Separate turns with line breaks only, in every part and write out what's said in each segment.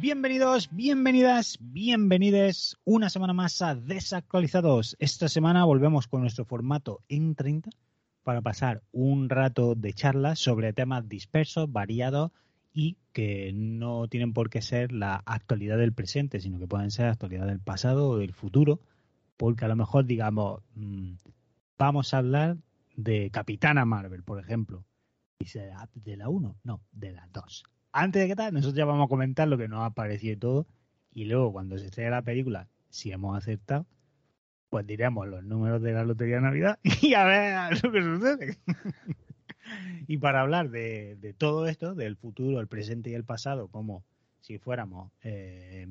Bienvenidos, bienvenidas, bienvenides una semana más a Desactualizados. Esta semana volvemos con nuestro formato en 30 para pasar un rato de charlas sobre temas dispersos, variados y que no tienen por qué ser la actualidad del presente, sino que pueden ser la actualidad del pasado o del futuro, porque a lo mejor digamos, mmm, vamos a hablar de Capitana Marvel, por ejemplo. Dice, ¿de la 1? No, de la 2 antes de que tal, nosotros ya vamos a comentar lo que nos ha parecido todo. Y luego, cuando se estrene la película, si hemos acertado, pues diremos los números de la Lotería de Navidad y a ver lo que sucede. y para hablar de, de, todo esto, del futuro, el presente y el pasado, como si fuéramos. Eh,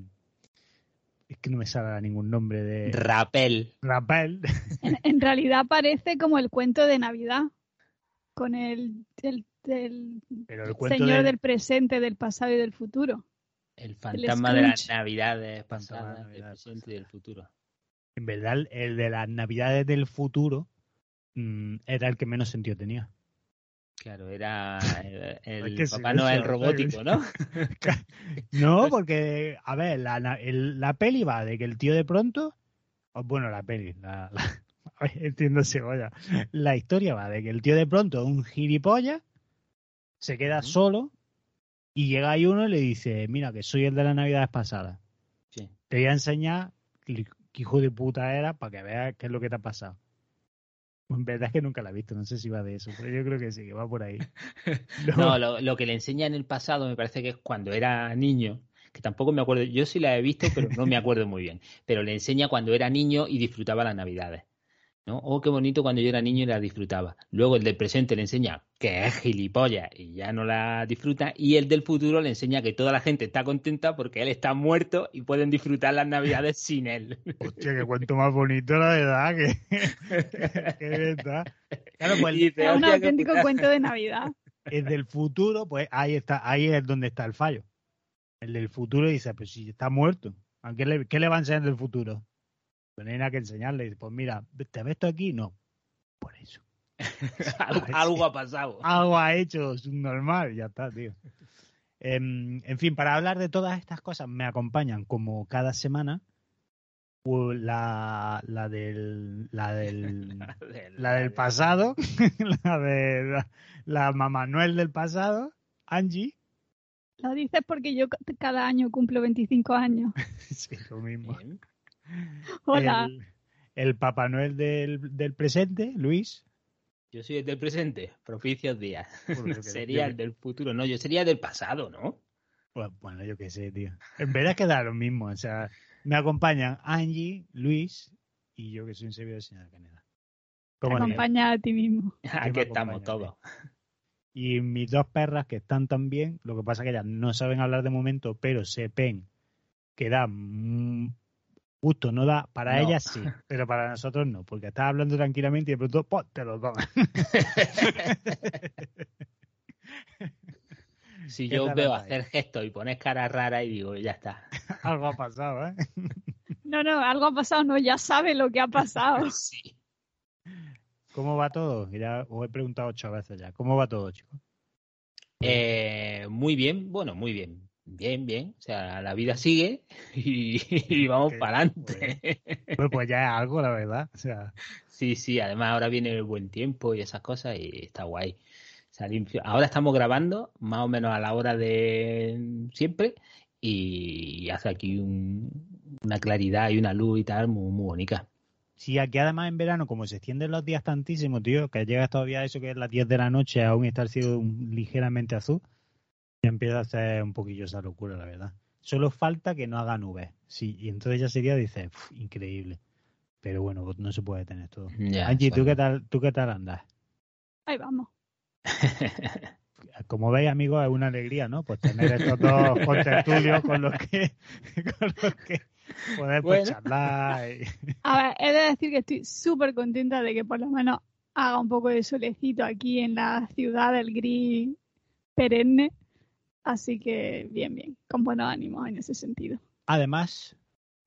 es que no me sale ningún nombre de.
Rapel.
Rapel.
En, en realidad parece como el cuento de Navidad. Con el, el del señor
de...
del presente, del pasado y del futuro.
El fantasma el de las navidades pasadas, del presente y del futuro.
En verdad, el de las navidades del futuro mmm, era el que menos sentido tenía.
Claro, era el, el Papá Noel robótico, ¿no?
no, porque, a ver, la, el, la peli va de que el tío de pronto, bueno, la peli, la, la, entiendo cebolla, la historia va de que el tío de pronto un gilipollas se queda solo y llega ahí uno y le dice, mira, que soy el de las navidades pasadas.
Sí.
Te voy a enseñar qué hijo de puta era para que veas qué es lo que te ha pasado. En verdad es que nunca la he visto, no sé si va de eso, pero yo creo que sí, que va por ahí.
no, no lo, lo, que le enseña en el pasado me parece que es cuando era niño, que tampoco me acuerdo, yo sí la he visto, pero no me acuerdo muy bien, pero le enseña cuando era niño y disfrutaba las navidades. ¿No? Oh, qué bonito cuando yo era niño y la disfrutaba. Luego el del presente le enseña que es gilipollas y ya no la disfruta. Y el del futuro le enseña que toda la gente está contenta porque él está muerto y pueden disfrutar las navidades sin él.
Hostia, qué cuento más bonito, la verdad. Que, que verdad. Claro, pues,
dice, es un auténtico que... cuento de Navidad.
El del futuro, pues ahí está, ahí es donde está el fallo. El del futuro dice, pues si está muerto, ¿qué le, qué le va a enseñar del futuro? No hay nada que enseñarle. Pues mira, ¿te ves esto aquí? No. Por eso.
algo, algo, ha pasado.
Algo ha hecho, es normal, ya está, tío. En, en, fin, para hablar de todas estas cosas me acompañan como cada semana la, la del la del la del pasado, la de la, la mamá Noel del pasado, Angie.
Lo dices porque yo cada año cumplo 25 años.
sí, lo mismo.
Bien.
Hola.
El, el, Papá Noel del, del, presente, Luis.
Yo soy el del presente, propicios días. sería el del futuro, no, yo sería del pasado, ¿no?
Bueno, yo qué sé, tío. En verdad que da lo mismo, o sea, me acompañan Angie, Luis y yo que soy un servidor de señal Caneda.
Te acompaña a ti mismo.
Aquí estamos todos.
Y mis dos perras que están también, lo que pasa que ellas no saben hablar de momento, pero sepen que dan Justo, no da, para no. ellas sí, pero para nosotros no, porque estás hablando tranquilamente y de pronto ¡pum! te lo comes.
Si
¿Qué
yo veo hacer gestos y pones cara rara y digo, ya está.
Algo ha pasado, ¿eh?
No, no, algo ha pasado, no, ya sabe lo que ha pasado.
Sí.
¿Cómo va todo? Ya os he preguntado ocho veces ya. ¿Cómo va todo, chicos?
Eh, muy bien, bueno, muy bien. Bien, bien. O sea, la vida sigue y, y vamos para adelante.
Pues, pues ya es algo, la verdad. O sea,
Sí, sí, además ahora viene el buen tiempo y esas cosas y está guay. Ahora estamos grabando más o menos a la hora de siempre y hace aquí un- una claridad y una luz y tal muy, muy bonita.
sí, aquí además en verano, como se extienden los días tantísimo, tío, que llega todavía eso que es las 10 de la noche, aún está el cielo ligeramente azul, ya empieza a hacer un poquillo esa locura, la verdad. Solo falta que no haga nubes. Sí, y entonces ya sería, dice, "Uf, increíble. Pero bueno, pues no se puede tener todo.
Ya,
Angie, ¿tú qué tal, tú qué tal andas?
Ahí vamos.
Como veis, amigos, es una alegría, ¿no? Pues tener estos dos contertulios con los que, con los que poder pues,
Bueno.
charlar. y-
A ver, he de decir que estoy súper contenta de que por lo menos haga un poco de solecito aquí en la ciudad del gris perenne. Así que bien, bien, con buenos ánimos en ese sentido.
Además,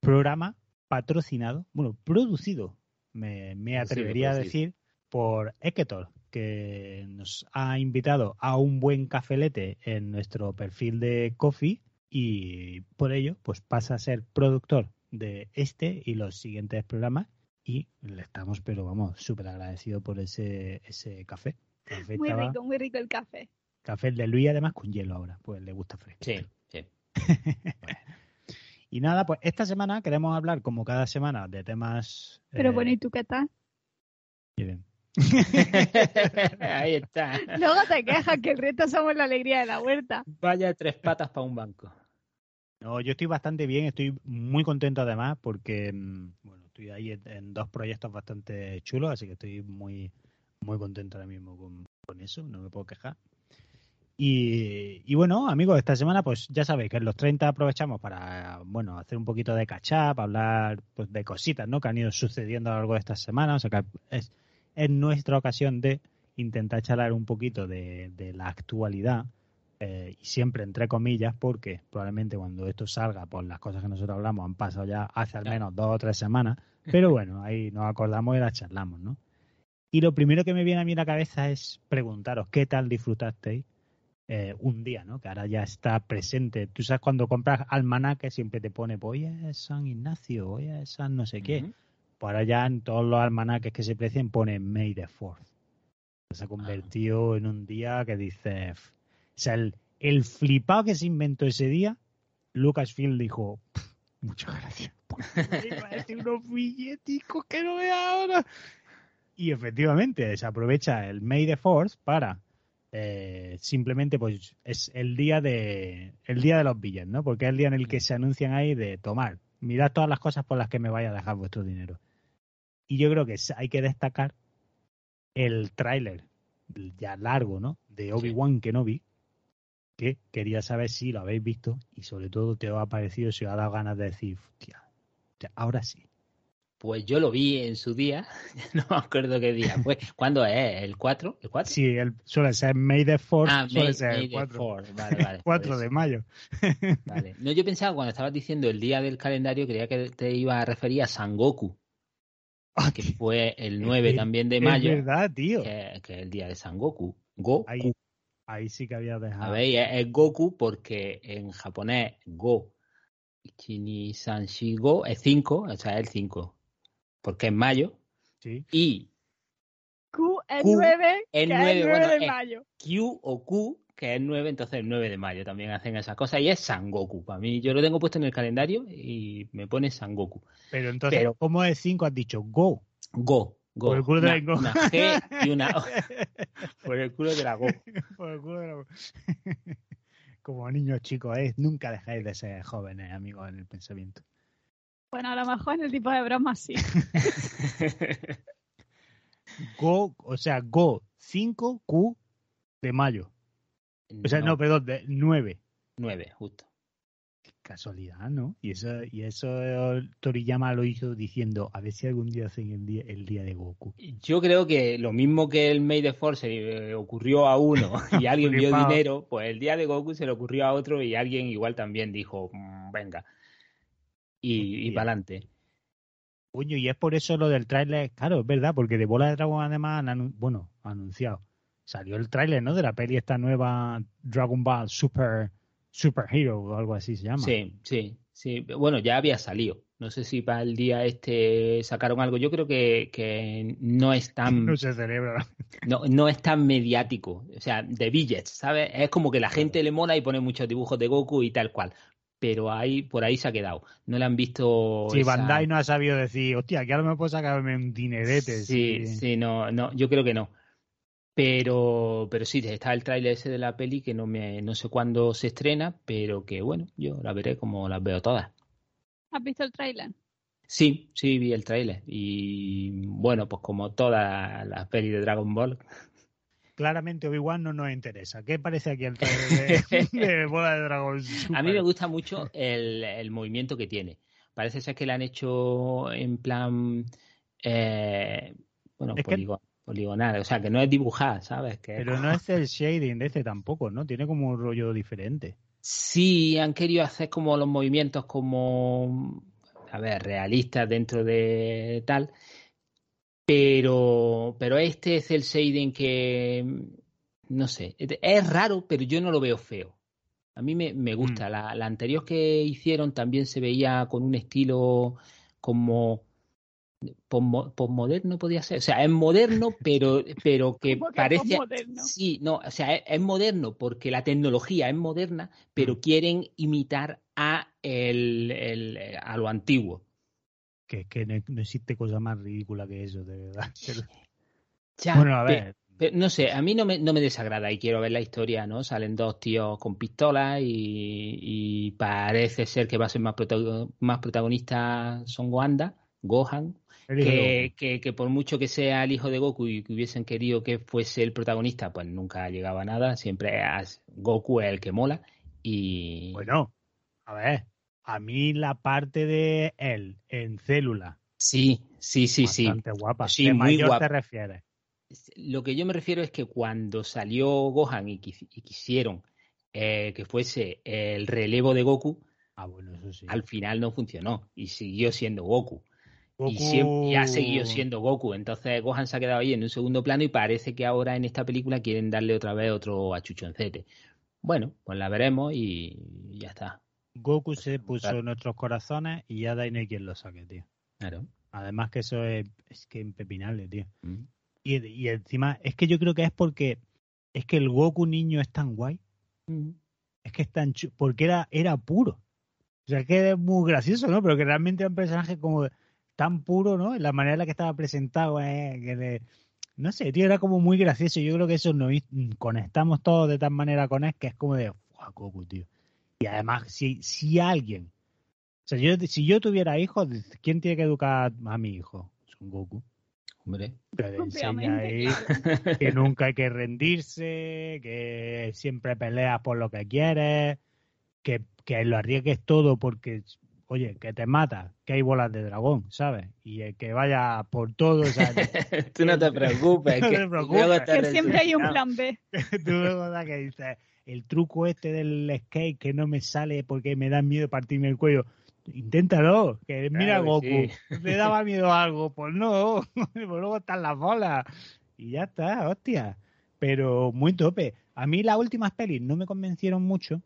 programa patrocinado, bueno, producido, me, me
Producido,
atrevería a decir, por Eketor, que nos ha invitado a un buen cafelete en nuestro perfil de Coffee y por ello, pues pasa a ser productor de este y los siguientes programas y le estamos, pero vamos, súper agradecido por ese, ese café. Café,
Muy
estaba-
rico, muy rico el café.
Café de Luis, además con hielo ahora, pues le gusta fresco.
Sí, sí.
Y nada, pues esta semana queremos hablar, como cada semana, de temas.
Pero
eh,
bueno, ¿y tú qué tal?
muy bien.
Ahí está.
Luego te quejas que el resto somos la alegría de la huerta.
Vaya tres patas para un banco.
No, yo estoy bastante bien, estoy muy contento además porque, mm, bueno, estoy ahí en, en dos proyectos bastante chulos, así que estoy muy, muy contento ahora mismo con, con eso, no me puedo quejar. Y, y bueno, amigos, esta semana pues ya sabéis que en los 30 aprovechamos para, bueno, hacer un poquito de catch up, hablar pues, de cositas, ¿no? Que han ido sucediendo a lo largo de estas semanas, o sea que es, es nuestra ocasión de intentar charlar un poquito de, de la actualidad eh, y siempre entre comillas, porque probablemente cuando esto salga, pues las cosas que nosotros hablamos han pasado ya hace al menos dos o tres semanas, pero bueno, ahí nos acordamos y las charlamos, ¿no? Y lo primero que me viene a mí a la cabeza es preguntaros qué tal disfrutasteis eh, un día, ¿no? Que ahora ya está presente. Tú sabes cuando compras almanaque siempre te pone, pues hoy es San Ignacio, hoy es San no sé qué. Pues ahora ya en todos los almanaques que se precien pone May the Fourth. Se ha convertido en un día que dice... O sea, el, el flipado que se inventó ese día, Lucasfilm dijo, "Pff, muchas gracias. Parece unos billeticos que no veo ahora. Y efectivamente, se aprovecha el May the Fourth para eh, simplemente pues es el día de el día de los billetes, ¿no? Porque es el día en el que se anuncian ahí de tomar, mirad todas las cosas por las que me vaya a dejar vuestro dinero. Y yo creo que hay que destacar el tráiler ya largo, ¿no? De Obi-Wan Kenobi, que quería saber si lo habéis visto y sobre todo te ha parecido, si os ha dado ganas de decir, hostia, ahora sí.
Pues yo lo vi en su día, no me acuerdo qué día fue. ¿Cuándo es? ¿El 4? ¿El 4?
Sí, el, suele ser May the Fourth,
Ah,
suele
May,
ser
May
el
the
4,
Fourth. Vale, vale.
4
por
de mayo.
Vale. No, yo pensaba cuando estabas diciendo el día del calendario, creía que te iba a referir a San Goku,
Ah,
que fue el 9
es-
también de
Es
mayo,
verdad, tío.
que, que es el día de San Goku.
Ahí, ahí sí que había dejado.
¿Sabéis? Es, es Goku porque en japonés Go, Chini Sanshi Go es 5, o sea, es el 5, porque es mayo.
Sí.
Y
Q el
Q,
9,
el
que
9,
es el 9
bueno,
de
eh.
mayo.
Q o Q, que es 9, entonces el 9 de mayo también hacen esa cosa y es San Goku. Para mí, yo lo tengo puesto en el calendario y me pone San Goku.
Pero entonces,
Pero-
¿cómo es 5 has dicho? Go.
Go, Go.
Por el culo de
una,
la Go.
una G y una O. Por el culo de la Go.
Por el culo de la- Como niños chicos, ¿eh? nunca dejáis de ser jóvenes, amigos, en el pensamiento.
Bueno, a lo mejor en el tipo de bromas sí.
Go, o sea, Go 5 Q de mayo. O sea, no, perdón, de 9.
9, justo.
casualidad, ¿no? Y eso, y eso Toriyama lo hizo diciendo, a ver si algún día hacen el día, el día de Goku.
Yo creo que lo mismo que el May the Force eh, ocurrió a uno y alguien vio dinero, pues el día de Goku se le ocurrió a otro y alguien igual también dijo, mm, venga, y, y para adelante.
Coño, y es por eso lo del tráiler, claro, es verdad, porque de Bola de Dragón además, han, bueno, anunciado, salió el tráiler, ¿no? De la peli esta nueva Dragon Ball Super Super Hero o algo así se llama.
Sí, sí, sí. Bueno, ya había salido. No sé si para el día este sacaron algo. Yo creo que, que no es tan.
no se celebra.
No, no es tan mediático. O sea, de billets, ¿sabes? Es como que la gente le mola y pone muchos dibujos de Goku y tal cual pero ahí por ahí se ha quedado. No le han visto.
Sí, Bandai no ha sabido decir, hostia, que ahora me puedo sacarme un dinerete.
Sí, sí, no, no, yo creo que no. Pero, pero sí, está el tráiler ese de la peli que no me, no sé cuándo se estrena, pero que bueno, yo la veré como las veo todas.
¿Has visto el tráiler?
Sí, sí, vi el tráiler. Y bueno, pues como todas las pelis de Dragon Ball,
claramente Obi-Wan no nos interesa. ¿Qué parece aquí el trailer de, Bola de Dragón?
A mí me gusta mucho el, movimiento que tiene. Parece ser que le han hecho en plan, eh, bueno, poligonal, o sea, que no es dibujar, ¿sabes?
Pero no es el shading de este tampoco, ¿no? Tiene como un rollo diferente.
Sí, han querido hacer como los movimientos como, a ver, realistas dentro de tal pero, pero este es el Seiden que, no sé, es raro, pero yo no lo veo feo. A mí me, me gusta. Mm. La, la, anterior que hicieron también se veía con un estilo como postmoderno podía ser, o sea, es moderno, pero, pero que parece sí, no, o sea, es, moderno porque la tecnología es moderna, pero mm. quieren imitar a el, el, a lo antiguo
que, que no, existe cosa más ridícula que eso, de verdad.
bueno, a ver. no sé, a mí no me, no me desagrada y quiero ver la historia, ¿no? Salen dos tíos con pistolas y, parece ser que va a ser más, más protagonista Son Wanda, Gohan, que, que, por mucho que sea el hijo de Goku y que hubiesen querido que fuese el protagonista, pues nunca llegaba a nada, siempre es Goku el que mola y...
Bueno, a ver, a mí la parte de él en célula.
Sí, sí, sí, sí.
Bastante guapa. Sí, muy mayor te refieres?
Lo que yo me refiero es que cuando salió Gohan y, quisieron eh, que fuese el relevo de Goku,
ah, bueno, eso sí.
al final no funcionó y siguió siendo Goku. Y, siempre, ha seguido siendo Goku. Entonces Gohan se ha quedado ahí en un segundo plano y parece que ahora en esta película quieren darle otra vez otro achuchoncete. Bueno, pues la veremos y ya está.
Goku se puso en nuestros corazones y ya da no hay quien lo saque, tío.
Claro.
Además que eso es, es que impepinable, tío. Mm. Y, y, encima, es que yo creo que es porque es que el Goku niño es tan guay. Mm. Es que es tan porque era, era puro. O sea, que es muy gracioso, ¿no? Pero que realmente era un personaje como tan puro, ¿no? En la manera en la que estaba presentado, eh, que no sé, tío, era como muy gracioso. Yo creo que eso nos conectamos todos de tal manera con él que es como de, ¡guau, Goku, tío! Y además, si, si alguien, o sea, yo, si yo tuviera hijos, ¿quién tiene que educar a mi hijo? Son Goku.
Hombre.
Que le enseña ahí que nunca hay que rendirse, que siempre peleas por lo que quieres, que, que lo arriesgues todo porque, oye, que te mata, que hay bolas de dragón, ¿sabes? Y que vaya por todo.
Tú no te preocupes,
no que, te preocupes. que siempre hay un plan B.
Tú luego que dices, el truco este del skate que no me sale porque me da miedo partirme el cuello. Inténtalo, que mira Goku, me daba miedo algo, pues no, pues luego están las bolas y ya está, hostia. Pero muy tope. A mí las últimas pelis no me convencieron mucho.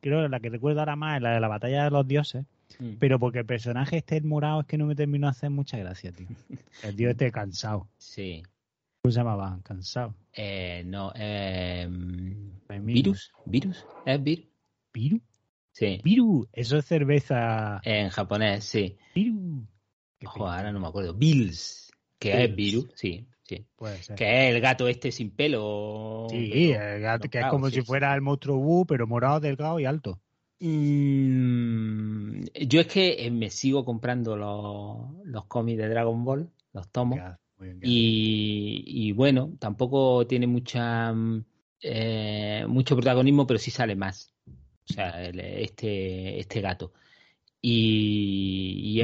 Creo que la que recuerdo ahora más es la de la batalla de los dioses. Mm. Pero porque el personaje este morado es que no me terminó de hacer mucha gracia, tío. El dios esté cansado.
Sí.
¿Cómo se llamaba? ¿Cansado?
Eh, no, eh, ¿Virus? ¿Virus? ¿Es vir?
¿Viru?
Sí.
Viru, eso es cerveza.
En japonés, sí.
Viru.
Joder, ahora no me acuerdo. Bills, que es Viru, sí. Sí. Puede ser. Que es el gato este sin pelo.
Sí, el gato, que es como si fuera el monstruo Wu, pero morado, delgado y alto.
Mm, yo es que eh, me sigo comprando los, los cómics de Dragon Ball, los tomos. Y, y, bueno, tampoco tiene mucha mm, eh, mucho protagonismo, pero sí sale más. O sea, este, este gato. Y,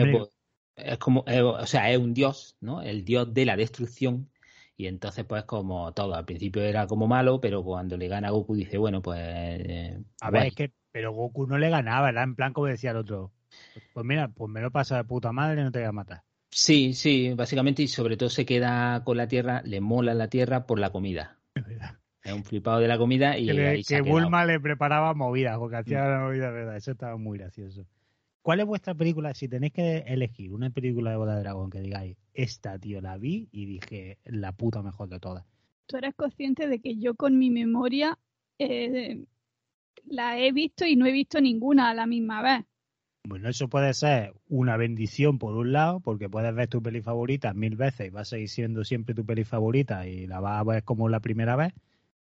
es, como, o sea, es un dios, ¿no? El dios de la destrucción. Y entonces, pues, como todo, al principio era como malo, pero cuando le gana a Goku dice, bueno, pues. Eh,
a ver, es que, pero Goku no le ganaba, era en plan como decía el otro. Pues mira, pues me lo pasa de puta madre, no te voy a matar.
Sí, sí, básicamente, y sobre todo se queda con la tierra, le mola la tierra por la comida. Es un flipado de la comida y
que, que Bulma le preparaba movidas, porque hacía mm. la movida, ¿verdad? Eso estaba muy gracioso. ¿Cuál es vuestra película? Si tenéis que elegir una película de Bola de Dragón que digáis, esta, tío, la vi y dije, la puta mejor de todas.
Tú eres consciente de que yo con mi memoria eh, la he visto y no he visto ninguna a la misma vez.
Bueno, eso puede ser una bendición por un lado, porque puedes ver tu peli favorita mil veces y va a seguir siendo siempre tu peli favorita y la vas a ver como la primera vez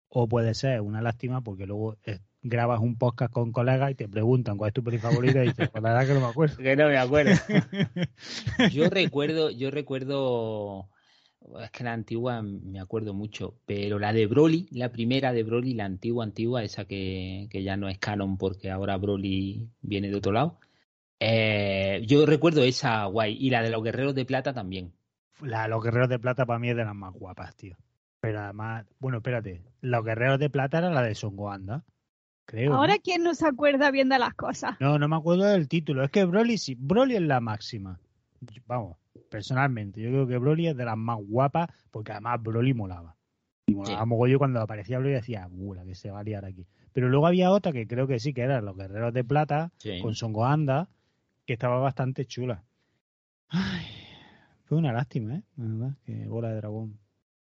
o puede ser una lástima porque luego eh, grabas un podcast con colegas y te preguntan cuál es tu peli favorita y dices, pues la verdad que no me acuerdo.
Que no me acuerdo. yo recuerdo, yo recuerdo, es que la antigua me acuerdo mucho, pero la de Broly, la primera de Broly, la antigua, antigua, esa que, que ya no es canon porque ahora Broly viene de otro lado. Eh, yo recuerdo esa guay y la de los guerreros de plata también.
La de los guerreros de plata para mí es de las más guapas, tío. Pero además, bueno, espérate, los guerreros de plata era la de Son Goanda. Creo.
Ahora, ¿quién no se acuerda bien de las cosas?
No, no me acuerdo del título. Es que Broly sí, Broly es la máxima. Vamos, personalmente, yo creo que Broly es de las más guapas, porque además Broly molaba. Y molaba sí. cuando aparecía Broly decía, uh, que se va a liar aquí. Pero luego había otra que creo que sí, que eran los guerreros de plata, con Son Goanda, que estaba bastante chula. Ay, fue una lástima, ¿eh? La verdad, que bola de dragón.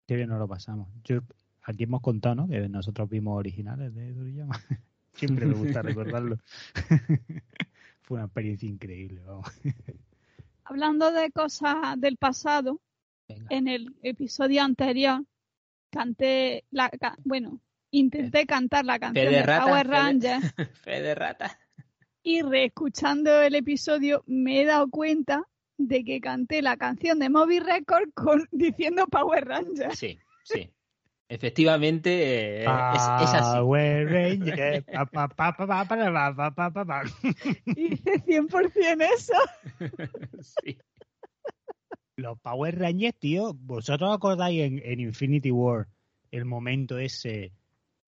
Qué bien nos lo pasamos. Yo, aquí hemos contado, ¿no? Que nosotros vimos originales de Toriyama. Siempre me gusta recordarlo. Fue una experiencia increíble, vamos.
Hablando de cosas del pasado, en el episodio anterior canté la bueno, intenté cantar la canción de, Power Rangers.
Fe rata.
Y reescuchando el episodio me he dado cuenta de que canté la canción de Moby Record con, diciendo Power Rangers.
Sí, sí. Efectivamente, es, así.
Power Rangers.
Hice 100% eso.
sí.
Los Power Rangers, tío, vosotros acordáis en, en Infinity War el momento ese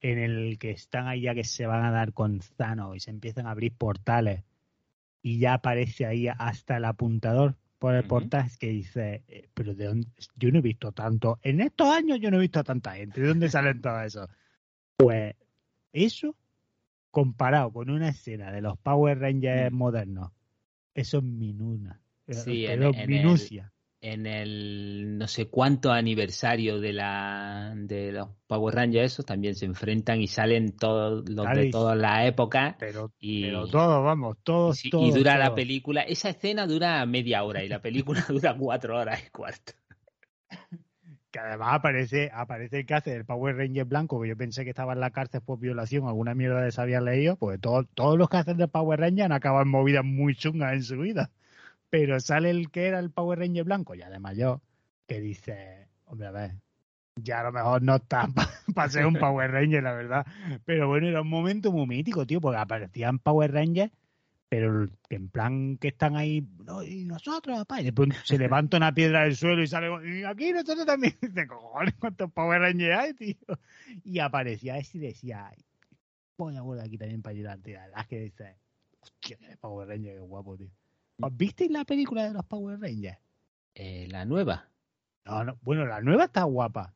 en el que están ahí ya que se van a dar con Zano y se empiezan a abrir portales. Y ya aparece ahí hasta el apuntador por el portal que dice, eh, pero de dónde, yo no he visto tanto, en estos años yo no he visto a tanta gente, ¿de dónde salen todo eso? Pues eso, comparado con una escena de los Power Rangers mm. modernos, eso es minuna,
sí, en, minucia en el no sé cuánto aniversario de la de los Power Rangers esos también se enfrentan y salen todos los de toda la época
pero,
y
pero todos vamos todos,
y,
todos
y dura la película. Esa escena dura media hora y la película dura cuatro horas y cuarto.
Que además aparece aparece el que hace el Power Ranger blanco que yo pensé que estaba en la cárcel por violación alguna mierda de se había leído pues todos todos los que hacen de Power Ranger han acabado en movidas muy chungas en su vida pero sale el que era el Power Ranger blanco, ya de mayor, que dice, hombre, a ver, ya a lo mejor no está para ser un Power Ranger, la verdad. Pero bueno, era un momento muy mítico, tío, porque aparecían Power Rangers, pero en plan que están ahí, no, y nosotros, papá, y después se levanta una piedra del suelo y sale, y aquí nosotros también, dice, cojones, cuántos Power Rangers hay, tío. Y aparecía ese y decía, voy a volver aquí también para ayudar, tío. La verdad es que dice, hostia, Power Ranger, qué guapo, tío. ¿Visteis la película de los Power Rangers?
Eh, la nueva.
No, no, bueno, la nueva está guapa.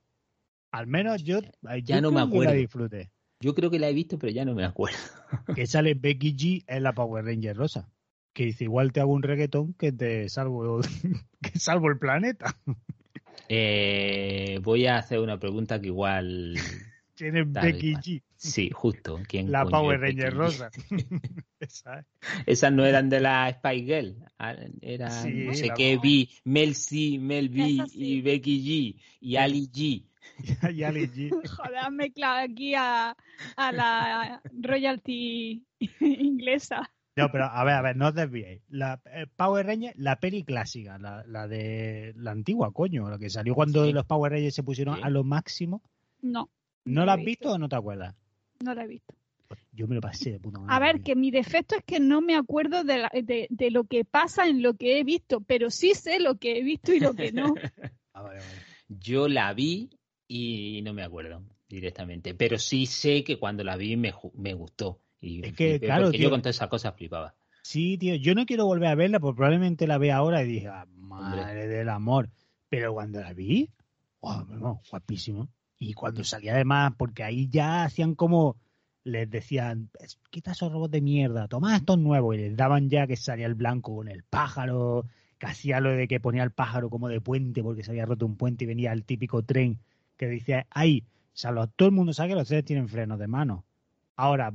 Al menos yo,
ya no me acuerdo.
la disfruté.
Yo creo que la he visto, pero ya no me acuerdo.
que sale Becky G en la Power Ranger rosa. Que dice, igual te hago un reggaetón que te salvo, que salvo el planeta.
Eh, voy a hacer una pregunta que igual
¿Quién es Becky G?
Sí, justo. ¿Quién
la Power Ranger rosa.
Esas no eran de la Spy Girl. Ah, eran, no sé qué, B, Mel C, Mel B y Becky G y Ali G.
y Ali G.
Joder, mezclado aquí a, a la royalty inglesa.
No, pero a ver, a ver, no os desviéis. La eh, Power Ranger, la peli clásica, la, la, de la antigua, coño, la que salió cuando los Power Rangers se pusieron a lo máximo.
No.
¿No la has visto. o no te acuerdas?
No la he visto.
yo me lo pasé de puta madre.
A ver, que mi defecto es que no me acuerdo de, la- de- de lo que pasa en lo que he visto, pero sí sé lo que he visto y lo que no.
Ah, vale, vale.
Yo la vi y no me acuerdo directamente, pero sí sé que cuando la vi me, me gustó. Y
Es que,
flipé,
claro,
porque
tío.
yo con todas esas cosas flipaba.
Sí, tío, yo no quiero volver a verla porque probablemente la vea ahora y dije, ah, madre del amor. Pero cuando la vi, no, guapísimo. Y cuando salía además, porque ahí ya hacían como, les decían, "Es- quita esos robots de mierda, toma estos nuevos. Y les daban ya que salía el blanco con el pájaro, que hacía lo de que ponía el pájaro como de puente porque se había roto un puente y venía el típico tren que decía, ahí, o sea, todo el mundo sabe que los trenes tienen frenos de mano. Ahora,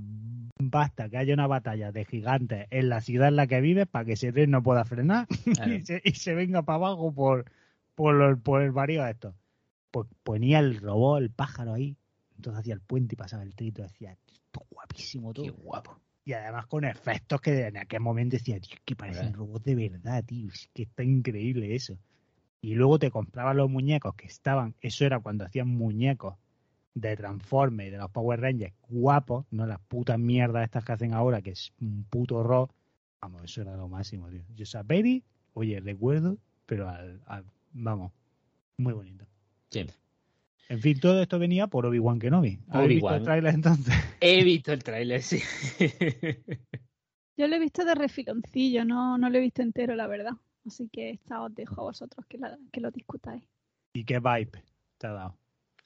basta que haya una batalla de gigantes en la ciudad en la que vives para que ese tren no pueda frenar
Claro.
y, se, y se venga para abajo por, por, los- por el varío esto. Pues ponía el robot, el pájaro ahí, entonces hacía el puente y pasaba el trito, decía, esto es guapísimo todo.
Qué guapo.
Y además con efectos que en aquel momento decía, tío, es que parecen
¿Verdad?
robots de verdad, tío, es que está increíble eso. Y luego te compraban los muñecos que estaban, eso era cuando hacían muñecos de Transformers y de los Power Rangers guapos, no las putas mierdas estas que hacen ahora, que es un puto horror. Vamos, eso era lo máximo, tío. Yo peli, oye, recuerdo, pero al, al- vamos, muy bonito.
Sí.
En fin, todo esto venía por Obi-Wan Kenobi. ¿Habéis visto el tráiler entonces?
He visto el tráiler, sí.
Yo lo he visto de refiloncillo, no, no lo he visto entero, la verdad. Así que esta os dejo a vosotros que, la- que lo discutáis.
¿Y qué vibe te ha dado?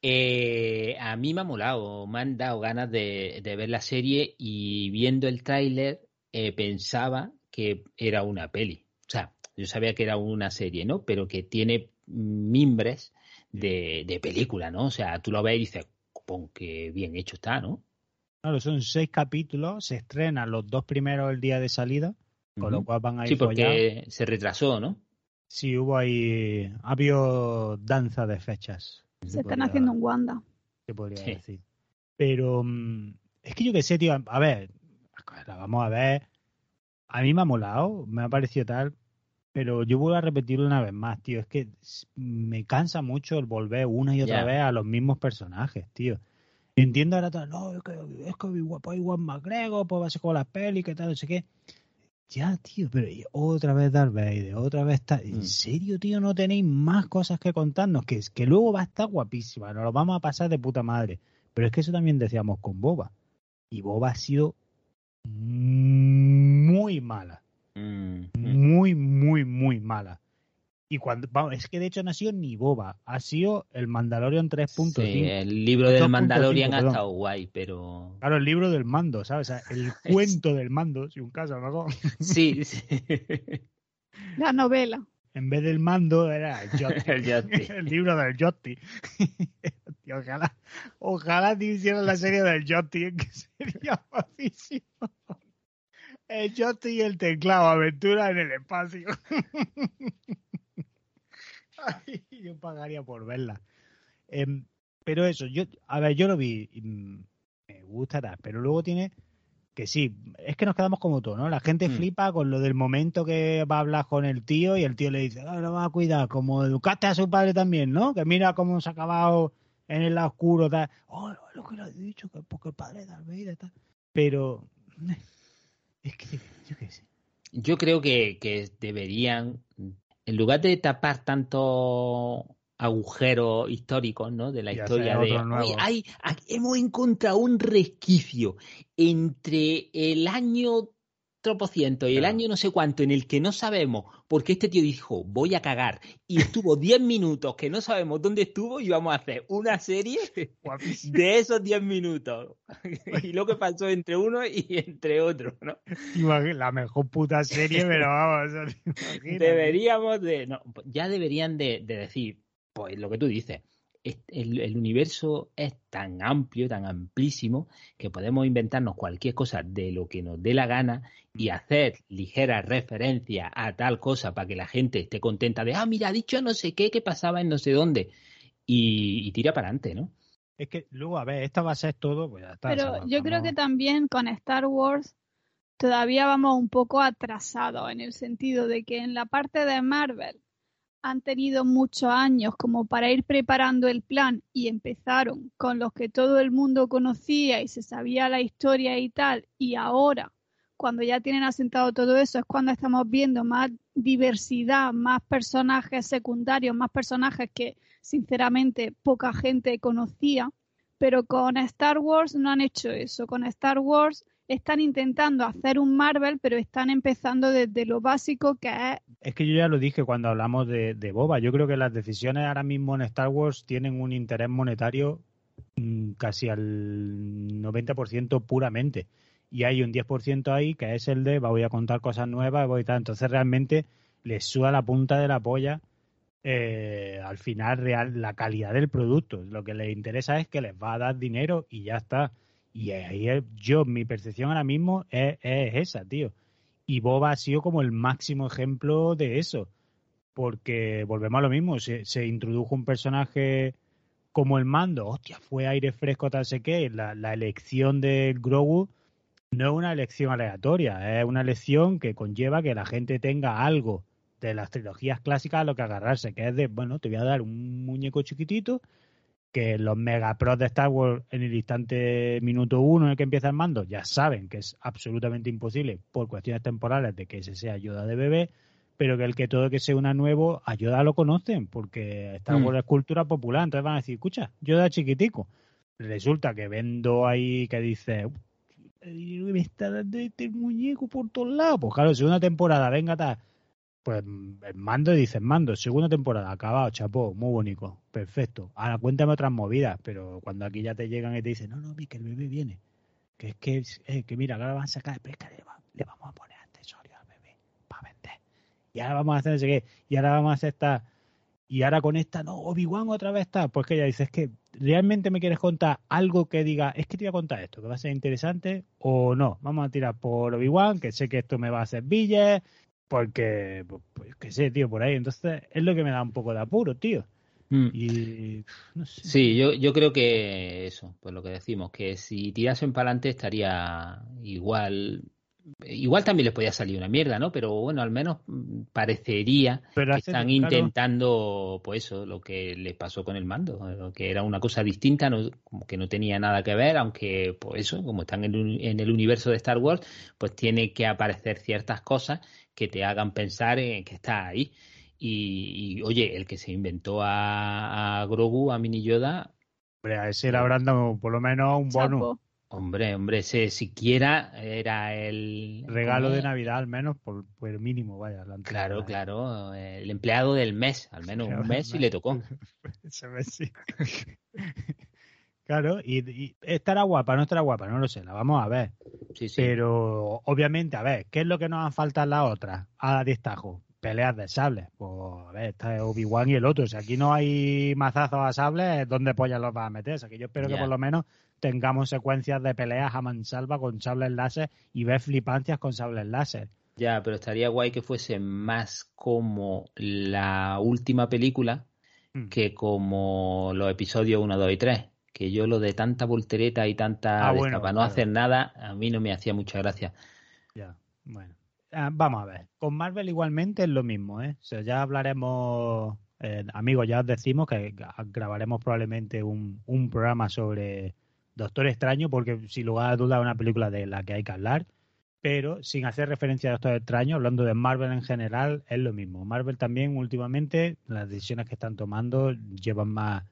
Eh, a mí me ha molado, me han dado ganas de, de ver la serie y viendo el tráiler eh, pensaba que era una peli. O sea, yo sabía que era una serie, ¿no? Pero que tiene mimbres de, de película, ¿no? O sea, tú lo ves y dices, pon que bien hecho está, ¿no?
Claro, son seis capítulos, se estrenan los dos primeros el día de salida, con lo cual van a ir
Sí, porque se retrasó, ¿no?
Sí, hubo ahí, ha habido danza de fechas.
Se están haciendo un Wanda.
se podría
Sí.
decir. Pero mm, es que yo qué sé, tío, a ver, la vamos a ver. A mí me ha molado, me ha parecido tal, pero yo vuelvo a repetirlo una vez más, tío. Es que me cansa mucho el volver una y otra vez a los mismos personajes, tío. Entiendo ahora todo, no, es que es que Obi-Wan Igual McGregor, pues va a ser como las pelis, que tal, no sé qué. Ya, tío, pero otra vez Darth Vader, otra vez está. ¿En
Mm.
serio, tío? ¿No tenéis más cosas que contarnos? Que, que luego va a estar guapísima, nos lo vamos a pasar de puta madre. Pero es que eso también decíamos con Boba. Y Boba ha sido muy mala.
Mm.
Muy, muy, muy mala. Y cuando. Vamos, es que de hecho no ha sido ni Boba. Ha sido el Mandalorian 3.5.
Sí, el libro del
2.5,
Mandalorian ha
perdón.
estado guay, pero...
Claro, el libro del mando, ¿sabes? O sea, el cuento del mando, si un caso, ¿no?
Sí, sí.
La novela.
En vez del mando era el Yotti.
El
libro del Yotti. Tío, ojalá, ojalá te hicieran la serie del Yotti, que sería guapísimo. El Yotti y el teclado, aventura en el espacio. Ay, yo pagaría por verla. Em, pero eso, yo, a ver, yo lo vi, y, me gusta tal, pero luego tiene que sí, es que nos quedamos como tú, ¿no? La gente
Mm.
flipa con lo del momento que va a hablar con el tío y el tío le dice, ah, lo va a cuidar, como educaste a su padre también, ¿no? Que mira cómo se ha acabado en el lado oscuro, tal. Oh, lo que le he dicho, que porque el padre de Vader, tal. Pero, es que, yo qué sé.
Yo creo que, que deberían, en lugar de tapar tantos agujeros históricos, ¿no? De la
Y
historia de,
otros nuevos.
"Oye, hay, aquí hemos encontrado un resquicio entre el año tropociento y el
Claro.
año no sé cuánto en el que no sabemos porque este tío dijo voy a cagar y estuvo 10 minutos que no sabemos dónde estuvo y vamos a hacer una serie
Guapísimo.
de esos 10 minutos y lo que pasó entre uno y entre otro, ¿no?
La mejor puta serie, pero vamos,
Deberíamos de. No, ya deberían de, de decir, pues lo que tú dices. Es- El, el universo es tan amplio, tan amplísimo, que podemos inventarnos cualquier cosa de lo que nos dé la gana y hacer ligeras referencias a tal cosa para que la gente esté contenta de, ah, mira, ha dicho no sé qué, que pasaba en no sé dónde. Y, y tira para adelante, ¿no?
Es que luego, a ver, esta va a ser todo, pues ya está.
Pero yo creo que también con Star Wars todavía vamos un poco atrasados en el sentido de que en la parte de Marvel han tenido muchos años como para ir preparando el plan y empezaron con los que todo el mundo conocía y se sabía la historia y tal, y ahora, cuando ya tienen asentado todo eso, es cuando estamos viendo más diversidad, más personajes secundarios, más personajes que sinceramente poca gente conocía, pero con Star Wars no han hecho eso. Con Star Wars están intentando hacer un Marvel, pero están empezando desde lo básico que es...
Es que yo ya lo dije cuando hablamos de, Boba. Yo creo que las decisiones ahora mismo en Star Wars tienen un interés monetario mm, casi al 90% puramente. Y hay un 10% ahí que es el de voy a contar cosas nuevas, voy a tal. Entonces realmente les suda la punta de la polla eh, al final real la calidad del producto. Lo que les interesa es que les va a dar dinero y ya está. Y ahí yo, mi percepción ahora mismo es, esa, tío. Y Boba ha sido como el máximo ejemplo de eso. Porque volvemos a lo mismo, se, se introdujo un personaje como el mando, hostia, fue aire fresco, tal sé qué. La, la elección de Grogu no es una elección aleatoria, es una elección que conlleva que la gente tenga algo de las trilogías clásicas a lo que agarrarse, que es de, bueno, te voy a dar un muñeco chiquitito que los mega pros de Star Wars en el instante minuto uno en el que empieza el mando ya saben que es absolutamente imposible por cuestiones temporales de que ese sea ayuda de bebé, pero que el que todo que sea una nuevo, a Yoda lo conocen, porque Star mm. Wars es cultura popular, entonces van a decir, escucha, Yoda chiquitico. Resulta que vendo ahí que dice, me está dando este muñeco por todos lados. Pues claro, segunda temporada, venga, tal pues mando dices mando, segunda temporada, acabado, chapó, muy bonito, perfecto. Ahora cuéntame otras movidas, pero cuando aquí ya te llegan y te dicen, no, no, que el bebé viene, que es que, eh, que mira, ahora van a sacar, pero es que le, vamos a poner accesorios al bebé para vender. Y ahora vamos a hacer no sé qué, y ahora vamos a hacer esta, y ahora con esta, no, Obi-Wan otra vez está, pues que ella dice, es que realmente me quieres contar algo que diga, es que te voy a contar esto, que va a ser interesante, o no, vamos a tirar por Obi-Wan, que sé que esto me va a hacer billes porque, pues, pues, qué sé, tío, por ahí. Entonces, es lo que me da un poco de apuro, tío. Mm. Y,
no sé. Sí, yo, yo creo que eso, pues lo que decimos, que si tirasen para adelante estaría igual. Igual también les podía salir una mierda, ¿no? Pero bueno, al menos parecería que están intentando, pues eso, lo que les pasó con el mando, que era una cosa distinta, no, como que no tenía nada que ver, aunque, pues eso, como están en en el universo de Star Wars, pues tiene que aparecer ciertas cosas que te hagan pensar en que está ahí. Y, oye, el que se inventó a, Grogu, a Mini Yoda.
Hombre, a ese le habrán dado por lo menos un bono.
Hombre, hombre, ese siquiera era el
regalo de Navidad, al menos por, el mínimo, vaya.
claro, claro, el empleado del mes, al menos un mes y le tocó.
ese mes sí. Claro, y, estará guapa, no estará guapa, no lo sé, la vamos a ver. Sí, sí. Pero obviamente, a ver, ¿qué es lo que nos han faltado las otras? A distajo, peleas de sables. Pues a ver, está Obi-Wan y el otro. Si aquí no hay mazazos a sables, ¿dónde pollas los vas a meter? O sea, que yo espero que por lo menos tengamos secuencias de peleas a mansalva con sables láser y ver flipancias con sables láser.
Ya, pero estaría guay que fuese más como la última película mm. que como los episodios 1, 2 y 3 que yo lo de tanta voltereta y tanta ah, para no hacer nada, a mí no me hacía mucha gracia.
Ya, bueno. Ah, vamos a ver. Con Marvel igualmente es lo mismo, ¿eh? O sea, ya hablaremos, eh, amigos, ya os decimos que grabaremos probablemente un, un programa sobre Doctor Extraño, porque sin lugar a dudas es una película de la que hay que hablar, pero sin hacer referencia a Doctor Extraño, hablando de Marvel en general, es lo mismo. Marvel también últimamente, las decisiones que están tomando llevan más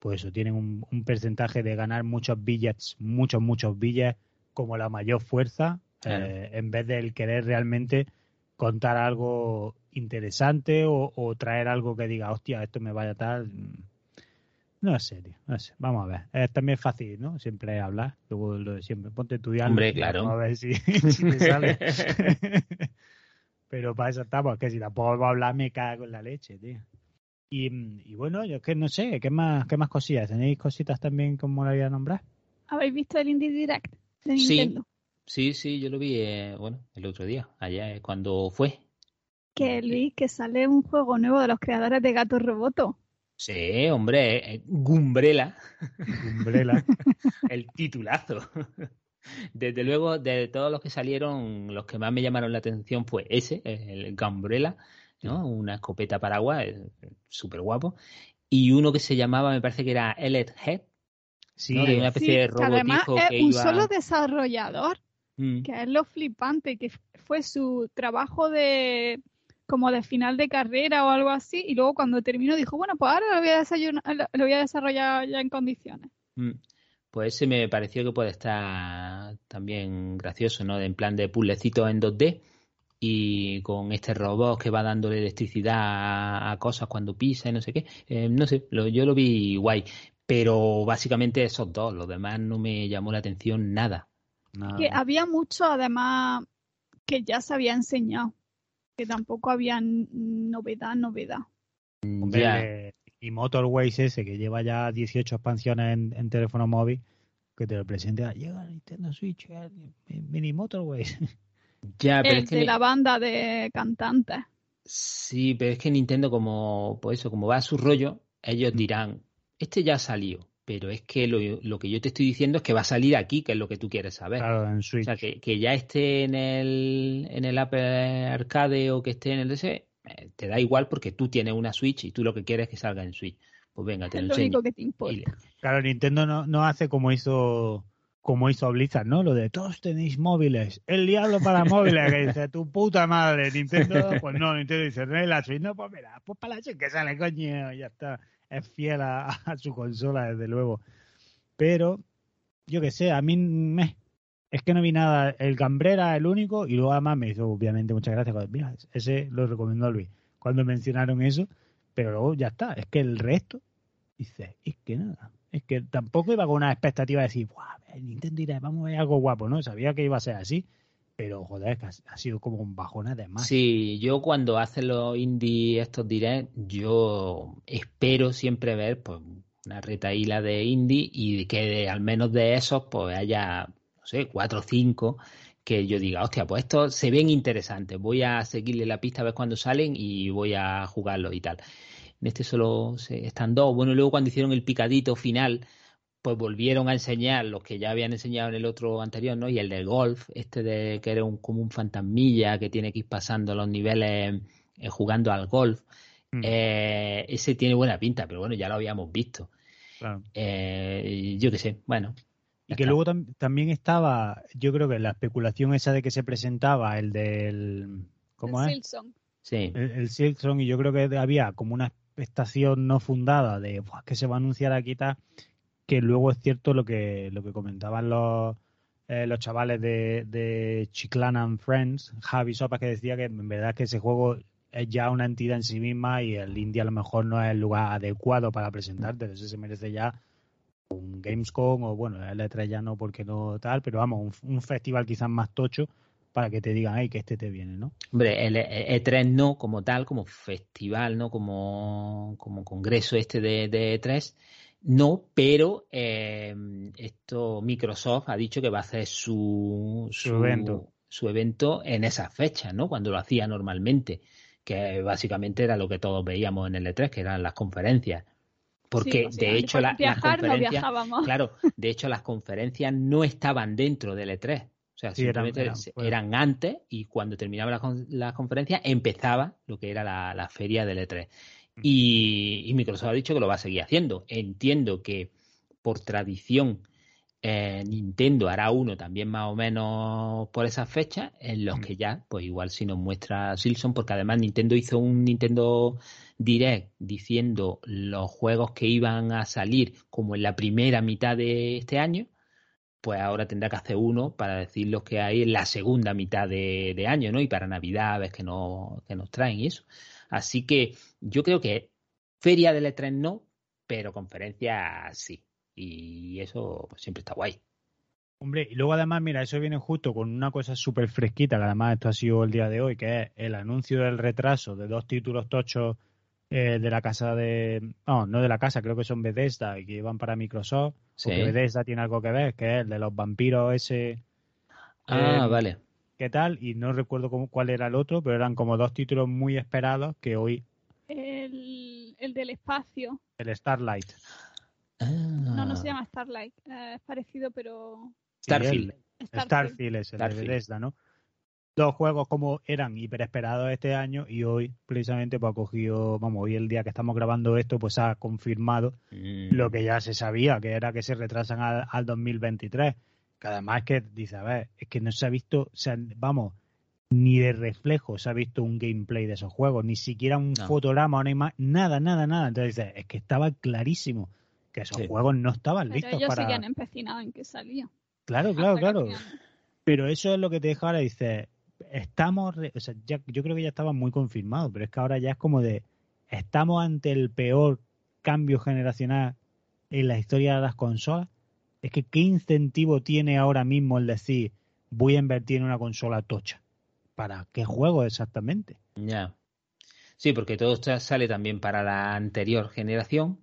pues eso, tienen un, un porcentaje de ganar muchos billets, muchos, muchos billets, como la mayor fuerza, eh, en vez de querer realmente contar algo interesante o, traer algo que diga, hostia, esto me vaya tal. Mm, no sé, tío, no sé. Vamos a ver. Es también fácil, ¿no? Siempre hablar. Luego lo de siempre. Ponte tu diálogo.
Hombre, claro.
A ver si, si te sale. Pero para eso estamos, que si tampuedo va a hablar me cago en la leche, tío. Y, bueno, yo que no sé, ¿qué más, qué más cosillas? ¿Tenéis cositas también como la voy a nombrar?
¿Habéis visto el Indie Direct de Nintendo?
Sí, sí, yo lo vi, eh, bueno, el otro día, allá eh, cuando fue.
Que Luis, que sale un juego nuevo de los creadores de Gato Roboto.
Sí, hombre, eh, Gumbrela.
Gumbrela.
el titulazo. Desde luego, de todos los que salieron, los que más me llamaron la atención fue ese, el Gumbrella ¿no? Una escopeta paraguas, súper guapo. Y uno que se llamaba, me parece que era Elliot Head,
Sí,
¿no? De una especie de
que además
robotijo
es
que
un
iba...
solo desarrollador,
Mm.
que es lo flipante, que fue su trabajo de como de final de carrera o algo así, y luego cuando terminó dijo, bueno, pues ahora lo voy a, desayunar- lo lo voy a desarrollar ya en condiciones.
Mm. Pues ese me pareció que puede estar también gracioso, ¿no? En plan de puzzlecitos en 2D y con este robot que va dándole electricidad a, a cosas cuando pisa y no sé qué. Eh, no sé, lo- yo lo vi guay. Pero básicamente esos dos, los demás no me llamó la atención nada.
nada.
Que había mucho además que ya se había enseñado, que tampoco había novedad, novedad.
Hombre,
Ya.
eh, y Motorways ese que lleva ya 18 expansiones en, en teléfono móvil, que te lo presenta, llega Nintendo Switch, eh, mini Motorways.
Ya, pero
El
es que
de la banda de cantantes.
Sí, pero es que Nintendo como, pues eso, como va a su rollo, ellos dirán, este ya salió, pero es que lo, lo que yo te estoy diciendo es que va a salir aquí, que es lo que tú quieres saber.
claro, en
O
Switch.
sea, que, que ya esté en el, en el Apple Arcade o que esté en el DS, eh, te da igual porque tú tienes una Switch y tú lo que quieres es que salga en Switch. Pues venga, te
Es
lo
lo
enseño.
único que te importa.
Claro, Nintendo no, no hace como hizo como hizo Blizzard, ¿no? Lo de todos tenéis móviles, el diablo para móviles, que dice tu puta madre, Nintendo, pues no, Nintendo dice, no la Switch, no, pues mira, pues para la Switch que sale, coño, ya está, es fiel a, su consola, desde luego. Pero, yo qué sé, a mí me, es que no vi nada, el Cambrera el único, y luego además me hizo obviamente muchas gracias, cuando, mira, ese lo recomendó Luis, cuando mencionaron eso, pero luego ya está, es que el resto, dice, es que nada. Es que tampoco iba con una expectativa de decir, "Buah, el Nintendo Direct, vamos a ver algo guapo, ¿no? Sabía que iba a ser así, pero joder, que ha, sido como un bajón además.
Sí, yo cuando hacen los indie estos direct, yo espero siempre ver pues una retaíla de indie y que al menos de esos pues haya, no sé, cuatro o cinco que yo diga, hostia, pues estos se ven interesantes, voy a seguirle la pista a ver cuándo salen y voy a jugarlos y tal. En este solo se- están dos. Bueno, luego cuando hicieron el picadito final, pues volvieron a enseñar los que ya habían enseñado en el otro anterior, ¿no? Y el del golf, este de que era un, como un fantasmilla que tiene que ir pasando los niveles eh, jugando al golf.
Mm,
Eh, ese tiene buena pinta, pero bueno, ya lo habíamos visto.
claro.
Eh, yo qué sé, bueno.
Y que
está.
luego tam- también estaba, yo creo que la especulación esa de que se presentaba el del... ¿Cómo
El
es?
Silson.
Sí,
El, el Silksong, y yo creo que había como una estación no fundada de "Buah, que se va a anunciar aquí tal, que luego es cierto lo que lo que comentaban los eh, los chavales de, de Chiclana and Friends, Javi Sopas, que decía que en verdad que ese juego es ya una entidad en sí misma y el indie a lo mejor no es el lugar adecuado para presentarte, entonces se merece ya un Gamescom o bueno, el E3 ya no porque no tal, pero vamos, un, un festival quizás más tocho para que te digan, ay, que este te viene, ¿no?
Hombre, el E- E3 no como tal, como festival, ¿no? Como, como congreso este de, de E3, no, pero eh, esto Microsoft ha dicho que va a hacer su,
Su evento.
su evento en esas fechas, ¿no? Cuando lo hacía normalmente, que básicamente era lo que todos veíamos en el E3, que eran las conferencias. Porque
Sí,
de hecho la- las
viajar
conferencias,
viajábamos.
claro, de hecho las conferencias no estaban dentro del E3. O sea,
Sí, eran-
simplemente
eran
antes y cuando terminaba la, la conferencia empezaba lo que era la, la feria del E3. Y, y Microsoft ha dicho que lo va a seguir haciendo. Entiendo que por tradición eh, Nintendo hará uno también más o menos por esas fechas, en los
Mm.
que ya, pues igual si nos muestra Silson, porque además Nintendo hizo un Nintendo Direct diciendo los juegos que iban a salir como en la primera mitad de este año, pues ahora tendrá que hacer uno para decir los que hay en la segunda mitad de, de año, ¿no? Y para Navidades que, no, que nos traen y eso. Así que yo creo que feria del E3 no, pero conferencia sí. Y eso pues, siempre está guay.
Hombre, y luego además, mira, eso viene justo con una cosa súper fresquita, que además esto ha sido el día de hoy, que es el anuncio del retraso de dos títulos tochos eh, de la casa de... No, no de la casa, creo que son Bethesda y que van para Microsoft,
Sí.
porque Bethesda tiene algo que ver, que es el de los vampiros ese...
Ah,
eh,
vale.
¿Qué tal? Y no recuerdo cómo, cuál era el otro, pero eran como dos títulos muy esperados que hoy
El, el del espacio.
el Starlight.
No, no
Ah.
se llama Starlight. eh, es parecido, pero.
Starfield.
Sí, Starfield es el
Starfield.
de Bethesda, ¿no? Dos juegos como eran hiperesperados este año y hoy precisamente pues ha cogido, vamos, hoy el día que estamos grabando esto pues ha confirmado
Mm.
lo que ya se sabía, que era que se retrasan al, al 2023. Que además que dice, a ver, es que no se ha visto, o sea, vamos, ni de reflejo se ha visto un gameplay de esos juegos, ni siquiera un
No.
fotograma, una imagen, nada, nada, nada. Entonces dice, es que estaba clarísimo que esos
Sí.
juegos no estaban
Pero
listos
ellos
para...
seguían empecinados en que salía.
Claro, claro, claro. Pero eso es lo que te deja ahora, dice, estamos, o sea, ya, yo creo que ya estaba muy confirmado, pero es que ahora ya es como de, estamos ante el peor cambio generacional en la historia de las consolas. Es que qué incentivo tiene ahora mismo el decir, voy a invertir en una consola tocha. ¿Para qué juego exactamente?
Ya. Sí, porque todo sale también para la anterior generación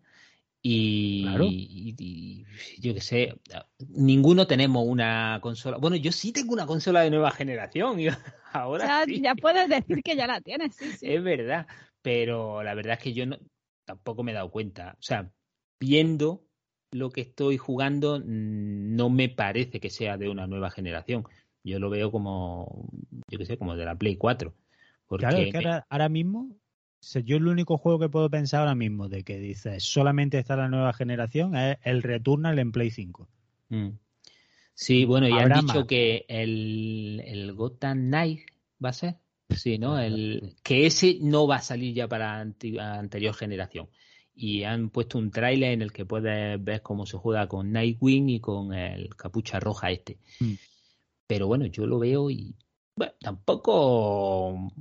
y,
Claro.
y- y yo qué sé, ninguno tenemos una consola. Bueno, yo sí tengo una consola de nueva generación. y ahora
Ya,
sí.
ya puedes decir que ya la tienes, sí, sí.
Es verdad, pero la verdad es que yo no, tampoco me he dado cuenta. O sea, viendo lo que estoy jugando, no me parece que sea de una nueva generación. Yo lo veo como, yo qué sé, como de la Play 4. Porque
Claro, es que ahora, ahora mismo, sea, yo el único juego que puedo pensar ahora mismo de que dice solamente está la nueva generación es el Returnal en Play 5.
Mm. Sí, bueno, y han dicho
más.
que el, el Gotham Knight va a ser. Sí, ¿no? El, que ese no va a salir ya para anti- anterior generación. Y han puesto un tráiler en el que puedes ver cómo se juega con Nightwing y con el capucha roja este.
Mm.
Pero bueno, yo lo veo y bueno, tampoco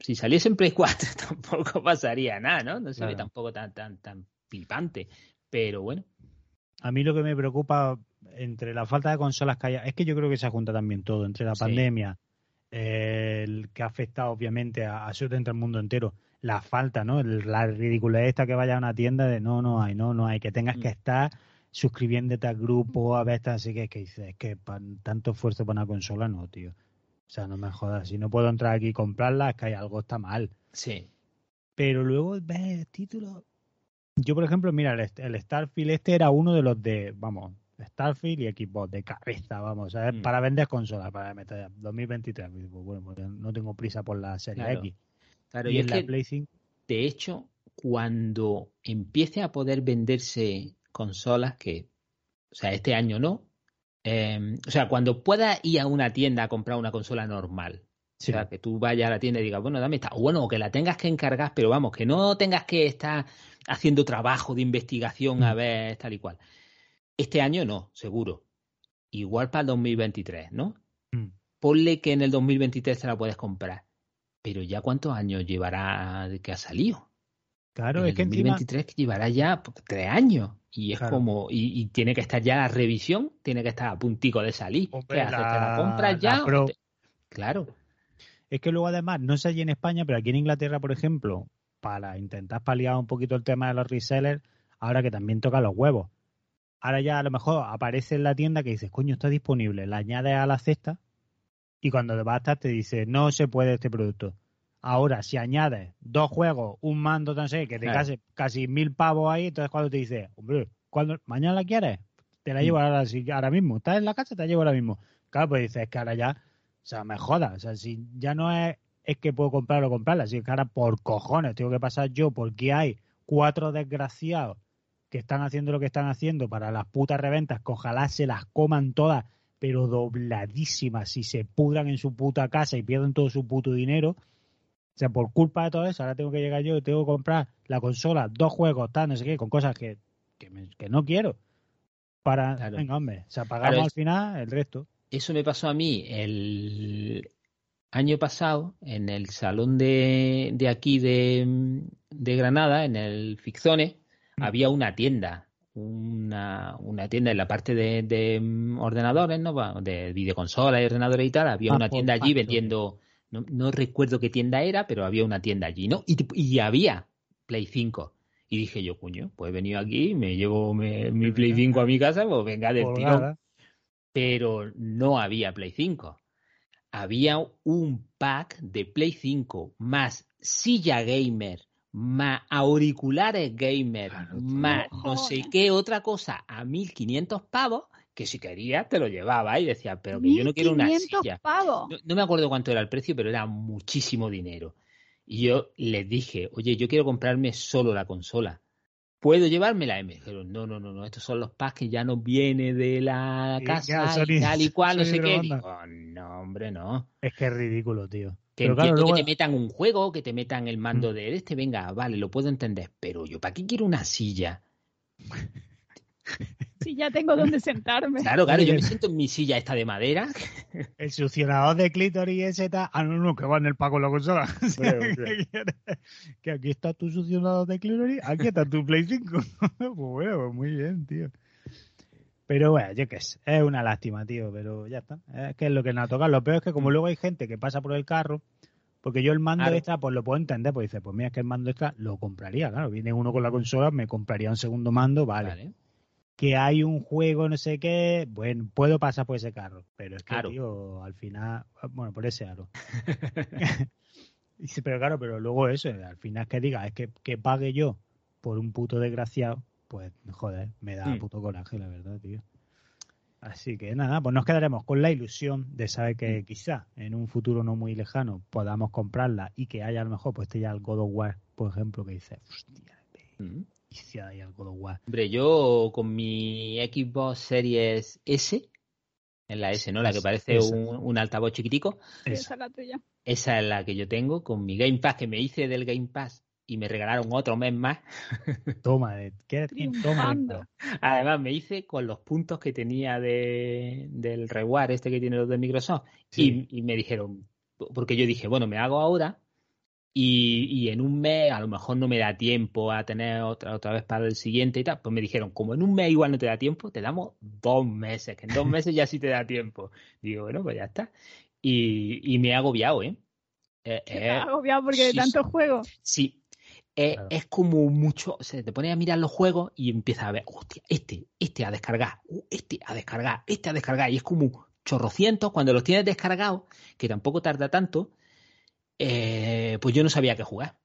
si saliese en Play 4 tampoco pasaría nada, ¿no? No se ve tampoco tan tan tan flipante. Pero bueno,
A mí lo que me preocupa entre la falta de consolas que haya, es que yo creo que se junta también todo, entre la
Sí.
pandemia, eh, el que ha afectado obviamente a, a absolutamente al mundo entero, la falta, ¿no? El- la ridiculez esta que vaya a una tienda de no, no hay, no, no hay, que tengas
Mm.
que estar suscribiéndote al grupo, a ver, así que, que dices, es que tanto esfuerzo para una consola, no, tío. O sea, no me jodas, si no puedo entrar aquí y comprarla, es que hay algo está mal.
sí.
Pero luego ves títulos. Yo, por ejemplo, mira, el, el Starfield este era uno de los de, vamos, Starfield y Xbox de cabeza, vamos, ¿sabes?
Mm.
para vender consolas, para meter 2023. Pues, bueno, pues no tengo prisa por la serie
Claro.
X.
Claro,
y
y
en la Play 5,
De hecho, cuando empiece a poder venderse consolas, que, o sea, este año no, eh, o sea, cuando pueda ir a una tienda a comprar una consola normal,
sí,
o sea, que tú vayas a la tienda y digas, bueno, dame esta, o bueno, que la tengas que encargar, pero vamos, que no tengas que estar haciendo trabajo de investigación a
Mm.
ver tal y cual. Este año no, seguro. Igual para el 2023, ¿no?
Mm.
Ponle que en el 2023 te la puedes comprar. Pero ya cuántos años llevará de que ha salido.
claro,
En
es
el
que encima,
2023 que llevará ya tres años. Y es
Claro.
como, y, y tiene que estar ya la revisión, tiene que estar a puntico de salir.
Hombre,
¿Qué haces? ¿Te la
la-
compras
la
ya? o
Pro-
te- Claro.
es que luego además, no sé allí en España, pero aquí en Inglaterra, por ejemplo, para intentar paliar un poquito el tema de los resellers, ahora que también toca los huevos. Ahora ya a lo mejor aparece en la tienda que dices, coño, está disponible, la añades a la cesta y cuando te estar te dice, no se puede este producto. Ahora, si añades dos juegos, un mando, no sé, que te
Claro.
casi, casi mil pavos ahí, entonces cuando te dice, hombre, cuando mañana la quieres, te la llevo ahora, sí, ahora mismo. Estás en la casa, te la llevo ahora mismo. Claro, pues dices, es que ahora ya, o sea, me jodas. O sea, si ya no es, es que puedo comprar o comprarla, sino que ahora por cojones tengo que pasar yo porque hay cuatro desgraciados que están haciendo lo que están haciendo para las putas reventas, que ojalá se las coman todas, pero dobladísimas, y se pudran en su puta casa y pierden todo su puto dinero. O sea, por culpa de todo eso, ahora tengo que llegar yo y tengo que comprar la consola, dos juegos, tal, no sé qué, con cosas que, que, me- que no quiero. Para,
Claro.
venga, hombre, o sea, pagamos
Claro,
al final el resto.
Eso me pasó a mí el año pasado en el salón de, de aquí de, de Granada, en el Fixone,
Mm.
había una tienda, una, una tienda en la parte de, de, ordenadores, ¿no? De videoconsolas y ordenadores y tal, había
Ah,
una tienda allí vendiendo, no, no recuerdo qué tienda era, pero había una tienda allí, ¿no? Y, y había Play 5. Y dije yo, coño, pues he venido aquí, me llevo me- mi Play 5 a mi casa, pues venga del tirón pero no había Play 5. Había un pack de Play 5 más silla gamer, más auriculares gamer,
Claro,
más no sé qué otra cosa a 1500 pavos que si querías te lo llevaba y decía, pero que yo no quiero una silla. No, me acuerdo cuánto era el precio, pero era muchísimo dinero. Y yo les dije, oye, yo quiero comprarme solo la consola. ¿Puedo llevármela? Y me dijeron, no, no, no, no, estos son los packs que ya no viene de la casa y tal y cual, no sé qué. Digo, no, hombre, no.
Es que es ridículo, tío.
Que entiendo que te metan un juego, que te metan el mando mm. de este, venga, vale, lo puedo entender, pero yo, ¿para qué quiero una silla?
Si ya tengo donde sentarme.
Claro, claro, yo me siento en mi silla esta de madera.
El succionador de clítoris ese está. Ah, no, no, que va en el pago la consola. que aquí está tu succionador de clítoris, aquí está tu Play 5. pues bueno, pues muy bien, tío. Pero bueno, yo qué sé, es una lástima, tío, pero ya está. Es que es lo que nos ha tocado. Lo peor es que como mm. luego hay gente que pasa por el carro, porque yo el mando extra, pues lo puedo entender, pues dice, pues mira, es que el mando extra lo compraría, claro. Viene uno con la consola, me compraría un segundo mando, vale. Que hay un juego, no sé qué, bueno, puedo pasar por ese carro, pero es que, tío, al final, bueno, por ese aro. Pero claro, pero luego eso, al final es que diga, es que, que pague yo por un puto desgraciado, pues joder, me da mm. puto coraje, la verdad, tío. Así que nada, pues nos quedaremos con la ilusión de saber que mm. quizá en un futuro no muy lejano podamos comprarla y que haya a lo mejor pues esté ya el God of War, por ejemplo, que dice, hostia, mm. God of War.
Hombre, yo con mi Xbox Series S, en la S, ¿no? La que parece un, un, altavoz chiquitico.
Esa es la tuya.
Esa es la que yo tengo con mi Game Pass que me hice del Game Pass y me regalaron otro mes más.
Toma, ¿qué Toma.
Además, me hice con los puntos que tenía de, del reward este que tiene los de Microsoft. Y, me dijeron, porque yo dije, bueno, me hago ahora y, y, en un mes a lo mejor no me da tiempo a tener otra, otra vez para el siguiente y tal. Pues me dijeron, como en un mes igual no te da tiempo, te damos dos meses, que en dos meses ya sí te da tiempo. Digo, bueno, pues ya está. Y, y me he agobiado, ¿eh?
Eh, eh, agobiado porque de tanto juego.
Sí, es, como mucho, o sea, te pones a mirar los juegos y empiezas a ver, hostia, este, este a descargar, uh, este a descargar, este a descargar, y es como chorrocientos, cuando los tienes descargados, que tampoco tarda tanto, eh, pues yo no sabía qué jugar.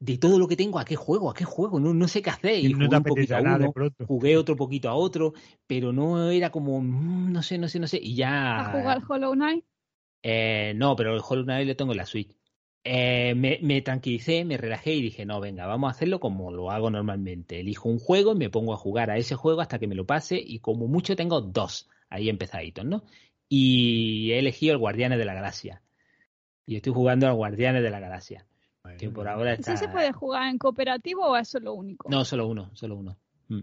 De todo lo que tengo, ¿a qué juego? ¿A qué juego? No, no sé qué hacer. Y, jugué un poquito a uno, jugué otro poquito a otro, pero no era como, mm, no sé, no sé, no sé, y ya...
¿Has jugado al Hollow Knight?
Eh, no, pero el Hollow Knight lo tengo en la Switch. Eh, me, tranquilicé, me relajé y dije, no, venga, vamos a hacerlo como lo hago normalmente. Elijo un juego y me pongo a jugar a ese juego hasta que me lo pase y como mucho tengo dos ahí empezaditos, ¿no? Y he elegido el Guardianes de la Galaxia. Y estoy jugando al Guardianes de la Galaxia. que por ahora está...
se puede jugar en cooperativo o es solo único?
No, solo uno, solo uno. Mm.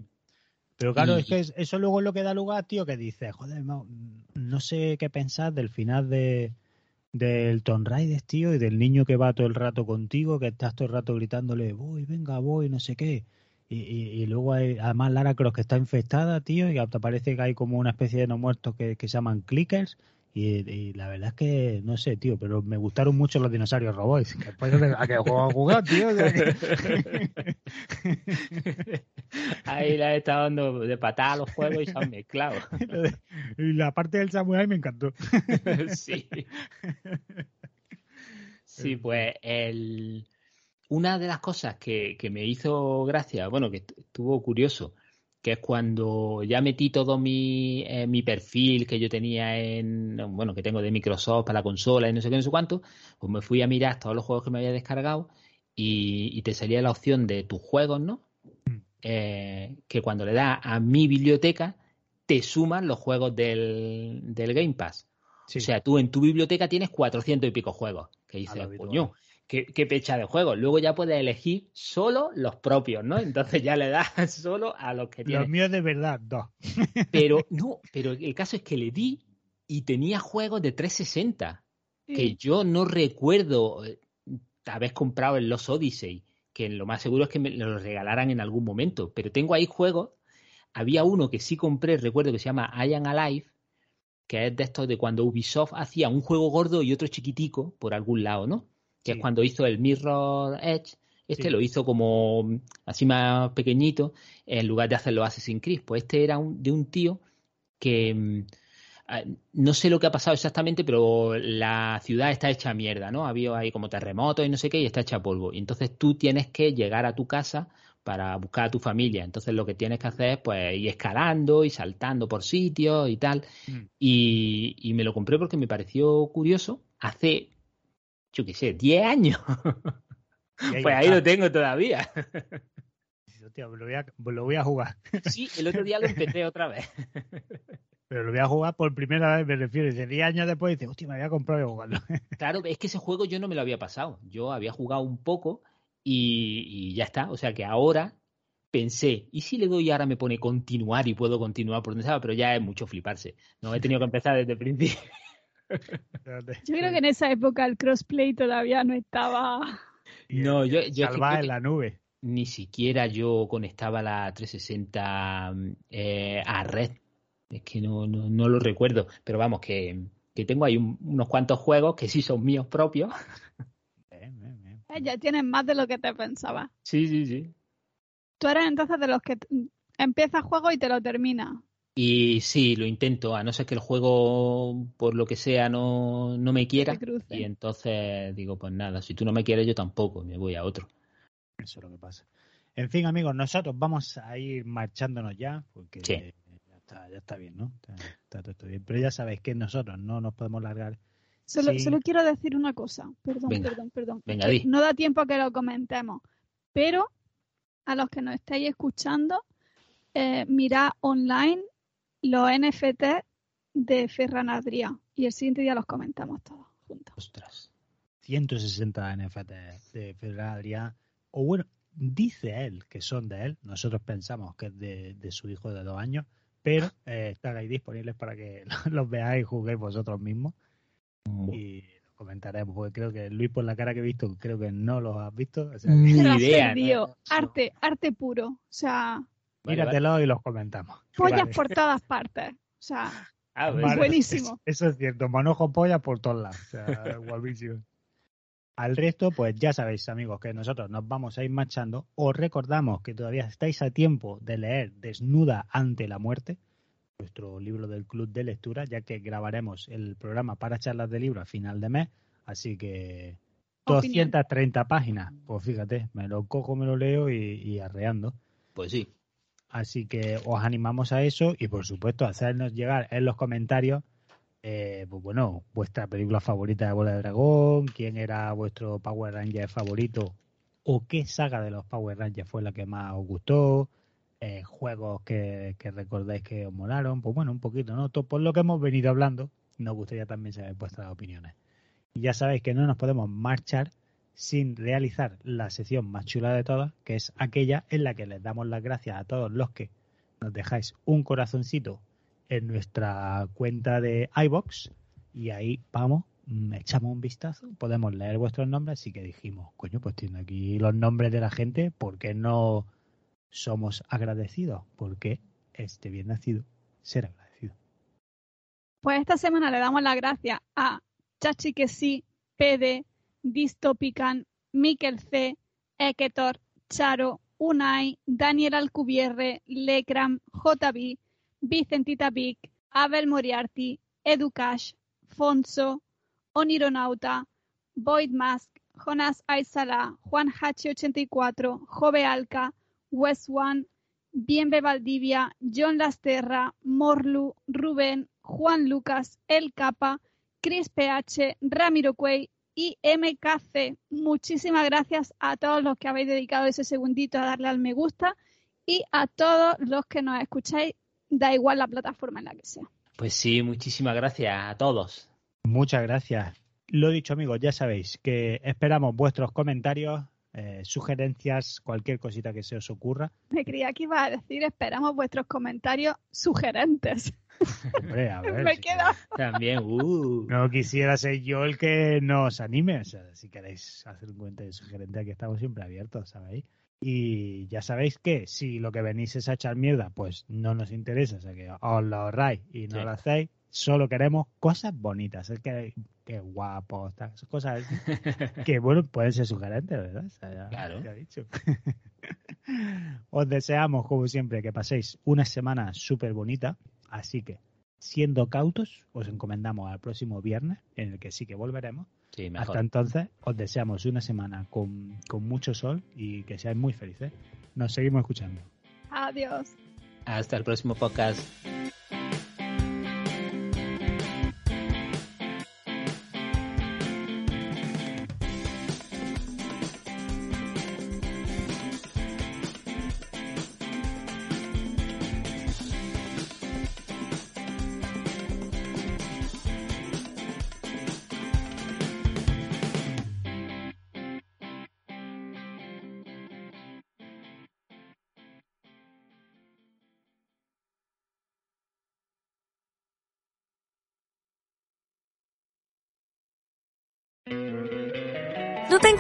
Pero claro, es que eso luego es lo que da lugar, tío, que dice, joder, no sé qué pensar del final de, del Tomb Raider, tío, y del niño que va todo el rato contigo, que estás todo el rato gritándole, voy, venga, voy, no sé qué. Y, y, luego hay, además Lara Croft que está infectada, tío, y hasta parece que hay como una especie de no muertos que, que se llaman clickers, y, la verdad es que, no sé, tío, pero me gustaron mucho los dinosaurios robots. Después ¿A qué juego a jugar, tío?
Ahí la he estado dando de patada a los juegos y se han mezclado.
y la parte del samurai me encantó.
sí. Sí, pues el... una de las cosas que, que me hizo gracia, bueno, que estuvo curioso, que es cuando ya metí todo mi, eh, mi perfil que yo tenía en, bueno, que tengo de Microsoft para la consola y no sé qué, no sé cuánto, pues me fui a mirar todos los juegos que me había descargado y, te salía la opción de tus juegos, ¿no? Mm. Eh, que cuando le das a mi biblioteca, te suman los juegos del, del Game Pass. O sea, tú en tu biblioteca tienes 400 y pico juegos. Que dices, coño, qué, pecha de juego. Luego ya puedes elegir solo los propios, ¿no? Entonces ya le das solo a los que tienes.
Los míos de verdad, dos.
Pero no, pero el caso es que le di y tenía juegos de 360 que yo no recuerdo eh, haber comprado en los Odyssey, que lo más seguro es que me los regalaran en algún momento. Pero tengo ahí juegos. Había uno que sí compré, recuerdo que se llama I Am Alive, que es de estos de cuando Ubisoft hacía un juego gordo y otro chiquitico por algún lado, ¿no? Que es cuando hizo el Mirror Edge. Este lo hizo como así más pequeñito, en lugar de hacerlo Assassin's Creed. Pues este era un, de un tío que mm, no sé lo que ha pasado exactamente, pero la ciudad está hecha mierda, ¿no? Ha habido ahí como terremotos y no sé qué, y está hecha polvo. Y entonces tú tienes que llegar a tu casa para buscar a tu familia. Entonces lo que tienes que hacer es pues ir escalando y saltando por sitios y tal.
Mm.
Y, y me lo compré porque me pareció curioso hace, yo qué sé, 10 años. Pues ahí
está.
lo tengo todavía.
Hostia, lo, voy a, lo voy a jugar.
Sí, el otro día lo empecé otra vez.
Pero lo voy a jugar por primera vez, me refiero. Dice 10 años después, dice, hostia, me había comprado y jugarlo.
Claro, es que ese juego yo no me lo había pasado. Yo había jugado un poco y, y ya está. O sea que ahora pensé, ¿y si le doy y ahora me pone continuar y puedo continuar por donde estaba? Pero ya es mucho fliparse. No he tenido que empezar desde el principio.
Yo creo que en esa época el crossplay todavía no estaba.
No, yo-
en la nube.
Ni siquiera yo conectaba la 360 eh, a red. Es que no, no, no lo recuerdo. Pero vamos, que, que tengo ahí un- unos cuantos juegos que sí son míos propios.
Bien, bien, bien.
Eh, Ya tienes más de lo que te pensaba.
Sí, sí, sí.
Tú eres entonces de los que empiezas juego y te lo termina.
Y sí, lo intento, a no ser que el juego, por lo que sea, no, no me quiera. Y entonces digo, pues nada, si tú no me quieres, yo tampoco, me voy a otro.
Eso es lo que pasa. En fin, amigos, nosotros vamos a ir marchándonos ya, porque
Sí.
ya, está, ya está bien, ¿no? Está, está todo esto bien. Pero ya sabéis que nosotros no nos podemos largar.
Solo, solo quiero decir una cosa. Perdón,
Venga.
perdón, perdón.
Venga, di.
No da tiempo a que lo comentemos. Pero a los que nos estáis escuchando, eh, mirad online los NFT de Ferran Adrià. Y el siguiente día los comentamos todos juntos.
Ostras.
160 NFT de Federal Adrià, o bueno, dice él que son de él, nosotros pensamos que es de, de su hijo de dos años, pero eh, están ahí disponibles para que los veáis y juguéis vosotros mismos y los comentaremos, porque creo que Luis, por la cara que he visto, creo que no los has visto. o sea,
Ni idea.
Arte, arte puro. O sea,
Vale, vale.
míratelo y los comentamos.
pollas
Vale.
por todas partes. O sea,
Ah,
Vale,
buenísimo.
es- Eso es cierto, manojo polla por todos lados. O sea, guapísimo. Al resto, pues ya sabéis, amigos, que nosotros nos vamos a ir marchando. Os recordamos que todavía estáis a tiempo de leer Desnuda ante la muerte, nuestro libro del club de lectura, ya que grabaremos el programa para charlas de libro a final de mes. Así que
Opinión.
230 páginas. Pues fíjate, me lo cojo, me lo leo y, y arreando.
pues sí.
Así que os animamos a eso y por supuesto hacernos llegar en los comentarios, eh, pues bueno, vuestra película favorita de Bola de Dragón, quién era vuestro Power Ranger favorito o qué saga de los Power Rangers fue la que más os gustó, eh, juegos que, que recordáis que os molaron, pues bueno, un poquito, ¿no? Todo por lo que hemos venido hablando, nos gustaría también saber vuestras opiniones. Y ya sabéis que no nos podemos marchar sin realizar la sección más chula de todas, que es aquella en la que les damos las gracias a todos los que nos dejáis un corazoncito en nuestra cuenta de iBox y ahí vamos, mm, echamos un vistazo, podemos leer vuestros nombres, así que dijimos, coño, pues tiene aquí los nombres de la gente, ¿por qué no somos agradecidos? Porque este bien nacido ser agradecido.
Pues esta semana le damos las gracias a Chachi que sí, PD, Distopican, Miquel C, Eketor, Charo, Unai, Daniel Alcubierre, Lecram, JB, Vicentita Vic, Abel Moriarty, Educash, Fonso, Onironauta, Void Mask, Jonas Aizala, Juan H84, Jove Alca, West One, Bienve Valdivia, John Lasterra, Morlu, Rubén, Juan Lucas, El Capa, Chris PH, Ramiro Cuey y MKC. Muchísimas gracias a todos los que habéis dedicado ese segundito a darle al me gusta y a todos los que nos escucháis, da igual la plataforma en la que sea.
Pues sí, muchísimas gracias a todos.
Muchas gracias. Lo dicho, amigos, ya sabéis que esperamos vuestros comentarios, eh, sugerencias, cualquier cosita que se os ocurra.
Me creía que iba a decir, esperamos vuestros comentarios sugerentes.
Hombre, a ver,
Me
si
queda.
También, uh.
No quisiera ser yo el que nos anime. O sea, si queréis hacer un comentario sugerente, aquí estamos siempre abiertos, ¿sabéis? Y ya sabéis que si lo que venís es a echar mierda, pues no nos interesa. O sea, que os lo ahorráis y no
Sí.
lo hacéis. Solo queremos cosas bonitas. Es que, que guapos, tal, cosas que, bueno, pueden ser sugerentes, ¿verdad? O sea, ya-
Claro.
ya he dicho. Os deseamos, como siempre, que paséis una semana súper bonita. Así que siendo cautos, os encomendamos al próximo viernes, en el que sí que volveremos.
Sí, mejor.
Hasta entonces, os deseamos una semana con, con mucho sol y que seáis muy felices. Nos seguimos escuchando.
Adiós.
Hasta el próximo podcast.